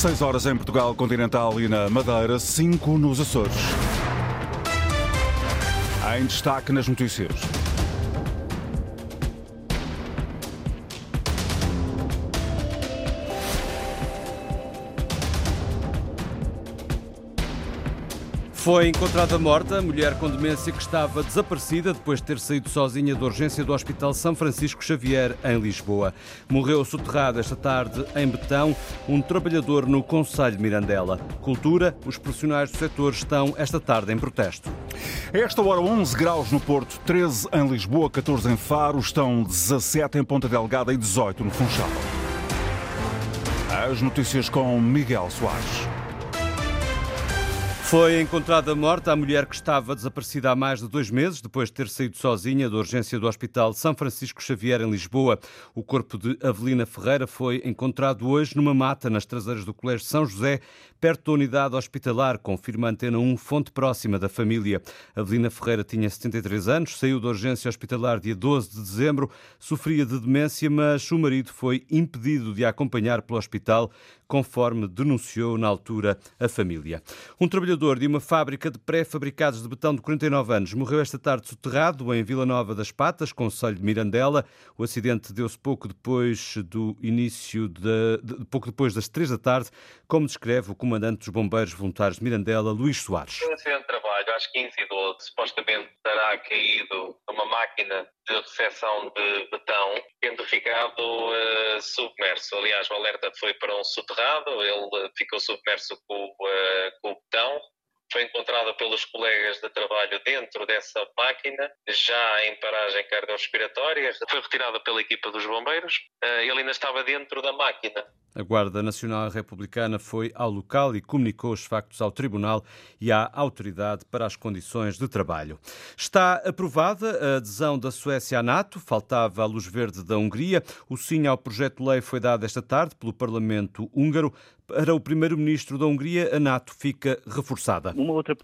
6 horas em Portugal Continental e na Madeira, 5 nos Açores. Em destaque nas notícias. Foi encontrada morta a mulher com demência que estava desaparecida depois de ter saído sozinha da urgência do Hospital São Francisco Xavier, em Lisboa. Morreu soterrado esta tarde em Betão um trabalhador no Conselho de Mirandela. Cultura, os profissionais do setor estão esta tarde em protesto. Esta hora 11 graus no Porto, 13 em Lisboa, 14 em Faro, estão 17 em Ponta Delgada e 18 no Funchal. As notícias com Miguel Soares. Foi encontrada morta a mulher que estava desaparecida há mais de dois meses, depois de ter saído sozinha da urgência do Hospital São Francisco Xavier, em Lisboa. O corpo de Avelina Ferreira foi encontrado hoje numa mata nas traseiras do Colégio São José, perto da unidade hospitalar, confirma a Antena 1, fonte próxima da família. Avelina Ferreira tinha 73 anos, saiu da urgência hospitalar dia 12 de dezembro, sofria de demência, mas o marido foi impedido de a acompanhar pelo hospital, conforme denunciou na altura a família. Um trabalhador de uma fábrica de pré-fabricados de betão de 49 anos morreu esta tarde soterrado em Vila Nova das Patas, Conselho de Mirandela. O acidente deu-se pouco depois do início de, de, pouco depois das três da tarde, como descreve o comandante dos bombeiros voluntários de Mirandela, Luís Soares. Um acidente de trabalho às 15 e 12 supostamente terá caído uma máquina de recepção de betão, tendo ficado uh, submerso. Aliás, o alerta foi para um soterrado, ele ficou submerso com, uh, com o betão, foi encontrada pelos colegas de trabalho dentro dessa máquina, já em paragem cardiorrespiratória, foi retirada pela equipa dos bombeiros, uh, ele ainda estava dentro da máquina. A Guarda Nacional Republicana foi ao local e comunicou os factos ao Tribunal e à Autoridade para as Condições de Trabalho. Está aprovada a adesão da Suécia à NATO, faltava a luz verde da Hungria. O sim ao projeto de lei foi dado esta tarde pelo Parlamento húngaro. Para o primeiro-ministro da Hungria, a NATO fica reforçada. Uma outra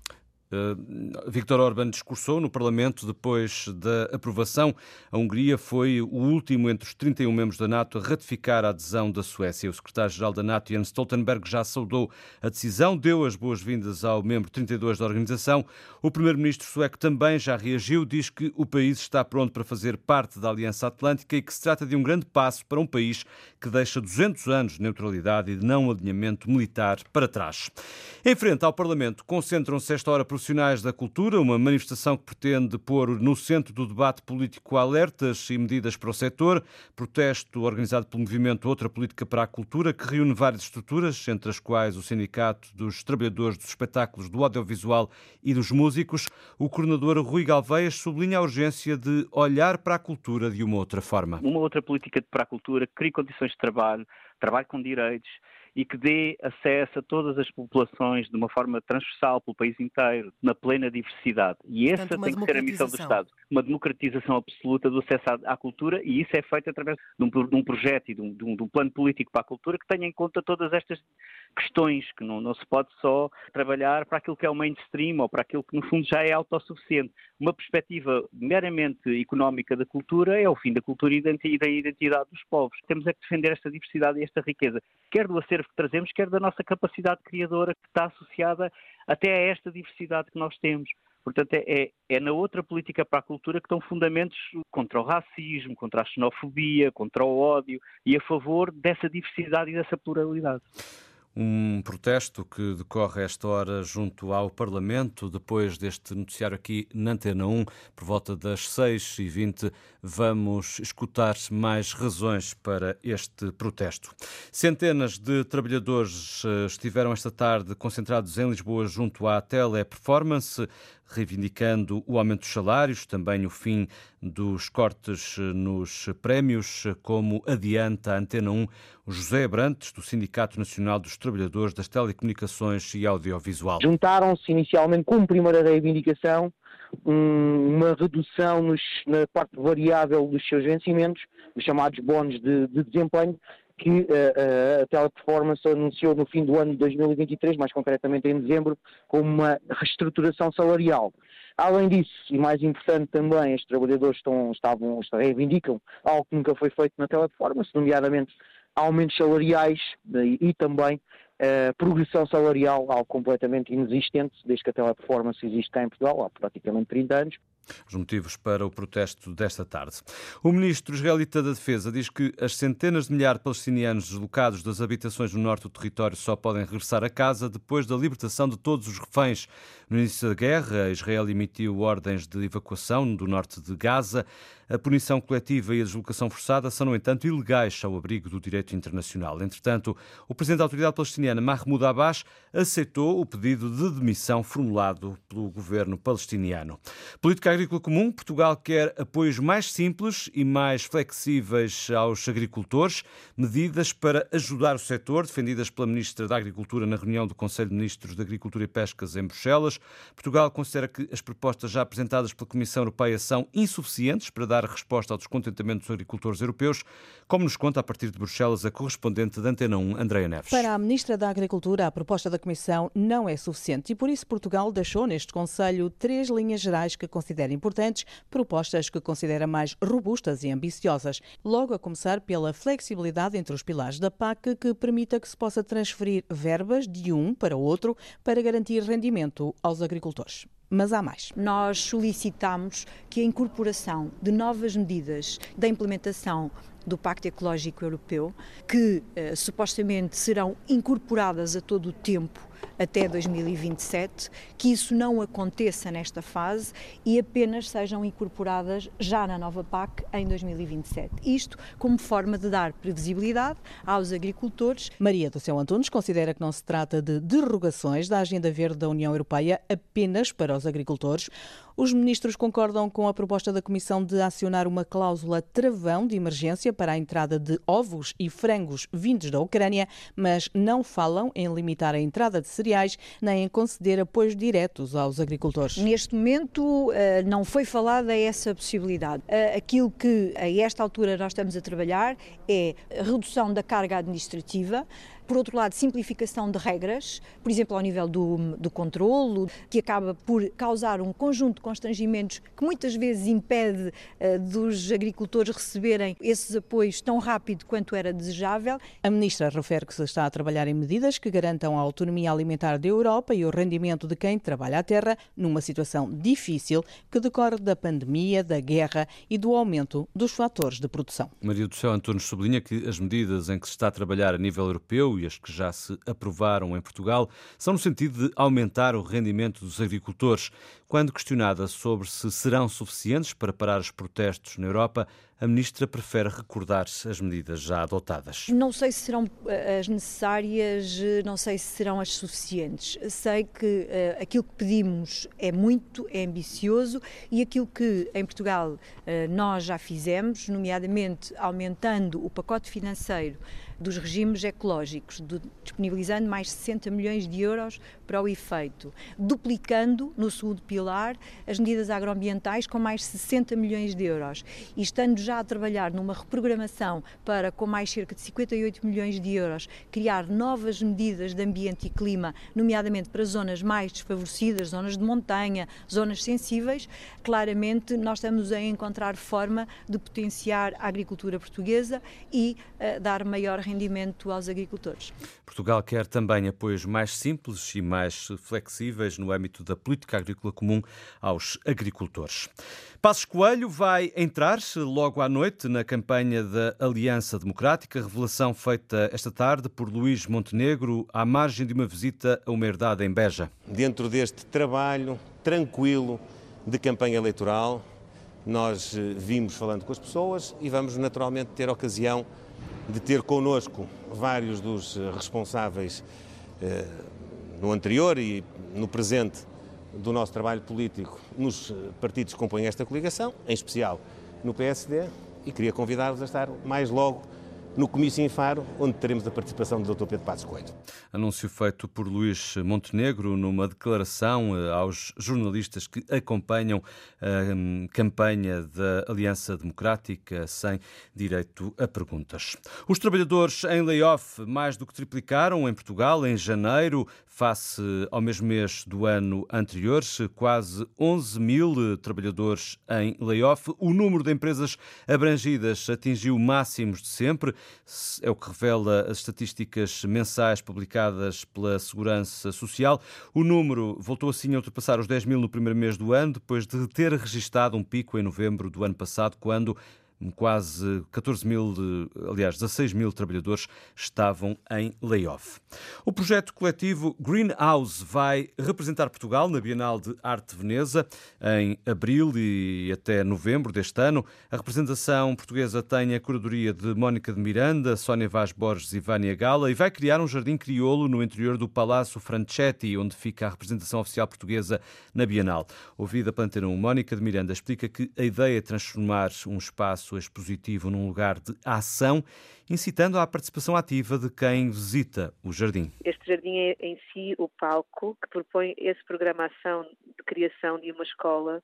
Uh, Viktor Orban discursou no Parlamento depois da aprovação. A Hungria foi o último entre os 31 membros da NATO a ratificar a adesão da Suécia. O secretário-geral da NATO, Jens Stoltenberg, já saudou a decisão, deu as boas-vindas ao membro 32 da organização. O primeiro-ministro sueco também já reagiu, diz que o país está pronto para fazer parte da Aliança Atlântica e que se trata de um grande passo para um país que deixa 200 anos de neutralidade e de não alinhamento militar para trás. Em frente ao Parlamento, concentram-se esta hora profissionais da cultura, uma manifestação que pretende pôr no centro do debate político alertas e medidas para o setor. Protesto organizado pelo movimento Outra Política para a Cultura, que reúne várias estruturas, entre as quais o Sindicato dos Trabalhadores dos Espetáculos, do Audiovisual e dos Músicos. O coordenador Rui Galveias sublinha a urgência de olhar para a cultura de uma outra forma. Uma outra política para a cultura que crie condições de trabalho, trabalho com direitos e que dê acesso a todas as populações de uma forma transversal pelo país inteiro, na plena diversidade. E essa Portanto, tem que ser a missão do Estado. Uma democratização absoluta do acesso à, à cultura e isso é feito através de um, de um projeto e de um, de, um, de um, plano político para a cultura que tenha em conta todas estas questões, que não, não se pode só trabalhar para aquilo que é o mainstream ou para aquilo que no fundo já é autossuficiente. Uma perspectiva meramente económica da cultura é o fim da cultura e da identidade dos povos. Temos é que defender esta diversidade e esta riqueza, quer do acervo que trazemos, quer da nossa capacidade criadora que está associada até a esta diversidade que nós temos. Portanto, é, é, é, na outra política para a cultura que estão fundamentos contra o racismo, contra a xenofobia, contra o ódio e a favor dessa diversidade e dessa pluralidade. Um protesto que decorre esta hora junto ao Parlamento, depois deste noticiário aqui na Antena 1, por volta das 6h20, vamos escutar mais razões para este protesto. Centenas de trabalhadores eh, estiveram esta tarde concentrados em Lisboa junto à Teleperformance reivindicando o aumento dos salários, também o fim dos cortes nos prémios, como adianta a Antena 1 José Abrantes, do Sindicato Nacional dos Trabalhadores das Telecomunicações e Audiovisual. Juntaram-se inicialmente como primeira reivindicação uma redução nos, na parte variável dos seus vencimentos, os chamados bónus de, de desempenho, que uh, a Teleperformance anunciou no fim do ano de 2023, mais concretamente em dezembro, como uma reestruturação salarial. Além disso, e mais importante também, os trabalhadores estão, estavam, reivindicam algo que nunca foi feito na Teleperformance, nomeadamente aumentos salariais e também Uh, progressão salarial, algo completamente inexistente, desde que a teleperformance existe cá em Portugal há praticamente 30 anos. Os motivos para o protesto desta tarde. O ministro israelita da Defesa diz que as centenas de milhares de palestinianos deslocados das habitações no norte do território só podem regressar a casa depois da libertação de todos os reféns. No início da guerra, Israel emitiu ordens de evacuação do norte de Gaza. A punição coletiva e a deslocação forçada são, no entanto, ilegais ao abrigo do direito internacional. Entretanto, o presidente da autoridade palestiniana, Mahmoud Abbas, aceitou o pedido de demissão formulado pelo governo palestiniano. Política agrícola comum, Portugal quer apoios mais simples e mais flexíveis aos agricultores, medidas para ajudar o setor, defendidas pela ministra da Agricultura na reunião do Conselho de Ministros da Agricultura e Pescas em Bruxelas. Portugal considera que as propostas já apresentadas pela Comissão Europeia são insuficientes para dar resposta ao descontentamento dos agricultores europeus, como nos conta a partir de Bruxelas a correspondente da Antena 1, Andreia Neves. Para a Ministra da Agricultura, a proposta da Comissão não é suficiente e por isso Portugal deixou neste Conselho três linhas gerais que considera importantes, propostas que considera mais robustas e ambiciosas. Logo a começar pela flexibilidade entre os pilares da PAC que permita que se possa transferir verbas de um para outro para garantir rendimento aos agricultores. Mas há mais. Nós solicitamos que a incorporação de novas medidas da implementação do Pacto Ecológico Europeu, que eh, supostamente serão incorporadas a todo o tempo até 2027, que isso não aconteça nesta fase e apenas sejam incorporadas já na nova PAC em 2027. Isto como forma de dar previsibilidade aos agricultores. Maria do Céu Antunes considera que não se trata de derrogações da Agenda Verde da União Europeia apenas para os agricultores. Os ministros concordam com a proposta da Comissão de acionar uma cláusula travão de emergência para a entrada de ovos e frangos vindos da Ucrânia, mas não falam em limitar a entrada de cereais nem em conceder apoios diretos aos agricultores. Neste momento eh, não foi falada essa possibilidade. Eh, aquilo que a esta altura nós estamos a trabalhar é a redução da carga administrativa, por outro lado, simplificação de regras, por exemplo, ao nível do, do controlo, que acaba por causar um conjunto de constrangimentos que muitas vezes impede uh, dos agricultores receberem esses apoios tão rápido quanto era desejável. A ministra refere que se está a trabalhar em medidas que garantam a autonomia alimentar da Europa e o rendimento de quem trabalha a terra numa situação difícil que decorre da pandemia, da guerra e do aumento dos fatores de produção. Maria do Céu Antunes sublinha que as medidas em que se está a trabalhar a nível europeu e as que já se aprovaram em Portugal são no sentido de aumentar o rendimento dos agricultores. Quando questionada sobre se serão suficientes para parar os protestos na Europa, a ministra prefere recordar-se as medidas já adotadas. Não sei se serão eh, as necessárias, eh, não sei se serão as suficientes. Sei que uh, aquilo que pedimos é muito, é ambicioso e aquilo que em Portugal uh, nós já fizemos, nomeadamente aumentando o pacote financeiro dos regimes ecológicos, do, disponibilizando mais 60 milhões de euros para o efeito, duplicando no segundo pilar as medidas agroambientais com mais 60 milhões de euros e estando já a trabalhar numa reprogramação para, com mais cerca de 58 milhões de euros, criar novas medidas de ambiente e clima, nomeadamente para zonas mais desfavorecidas, zonas de montanha, zonas sensíveis, claramente nós estamos a encontrar forma de potenciar a agricultura portuguesa e uh, dar maior rendimento aos agricultores. Portugal quer também apoios mais simples e mais flexíveis no âmbito da política agrícola comum aos agricultores. Passos Coelho vai entrar logo à noite na campanha da Aliança Democrática, revelação feita esta tarde por Luís Montenegro à margem de uma visita a uma herdade em Beja. Dentro deste trabalho tranquilo de campanha eleitoral, nós eh, vimos falando com as pessoas e vamos naturalmente ter ocasião de ter connosco vários dos eh, responsáveis eh, no anterior e no presente do nosso trabalho político nos eh, partidos que compõem esta coligação, em especial no PSD, e queria convidar-vos a estar mais logo no comício em Faro, onde teremos a participação do Dr. Pedro Passos Coelho. Anúncio feito por Luís Montenegro numa declaração eh, aos jornalistas que acompanham a hum, campanha da Aliança Democrática sem direito a perguntas. Os trabalhadores em layoff mais do que triplicaram em Portugal em janeiro, face ao mesmo mês do ano anterior, quase 11 mil trabalhadores em layoff. O número de empresas abrangidas atingiu máximos de sempre é o que revela as estatísticas mensais publicadas pela Segurança Social. O número voltou assim a ultrapassar os 10 mil no primeiro mês do ano, depois de ter registrado um pico em novembro do ano passado, quando quase 14 mil, aliás, 16 mil trabalhadores estavam em layoff. O projeto coletivo Greenhouse vai representar Portugal na Bienal de Arte de Veneza em abril e até novembro deste ano. A representação portuguesa tem a curadoria de Mónica de Miranda, Sónia Vaz Borges e Vânia Gala e vai criar um jardim crioulo no interior do Palácio Franchetti, onde fica a representação oficial portuguesa na Bienal. Ouvida pela Antena 1, Mónica de Miranda explica que a ideia é transformar um espaço espaço expositivo num lugar de ação, incitando à participação ativa de quem visita o jardim. Este jardim é em si o palco que propõe esse programa ação de criação de uma escola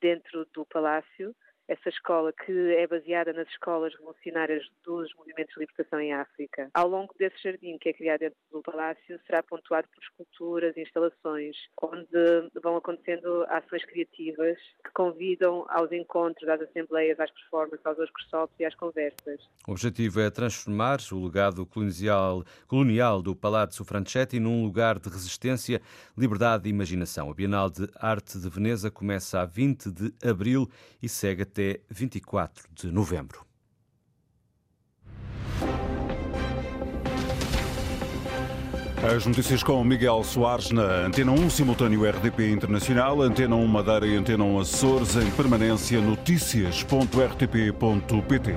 dentro do palácio essa escola que é baseada nas escolas revolucionárias dos movimentos de libertação em África. Ao longo desse jardim que é criado dentro do palácio, será pontuado por esculturas e instalações, onde vão acontecendo ações criativas que convidam aos encontros, às assembleias, às performances, aos workshops e às conversas. O objetivo é transformar o legado colonial, colonial do Palácio Franchetti num lugar de resistência, liberdade e imaginação. A Bienal de Arte de Veneza começa a 20 de abril e segue até 24 de novembro. As notícias com Miguel Soares na Antena 1, simultâneo RDP Internacional, Antena 1 Madeira e Antena 1 Açores, em permanência, notícias.rtp.pt.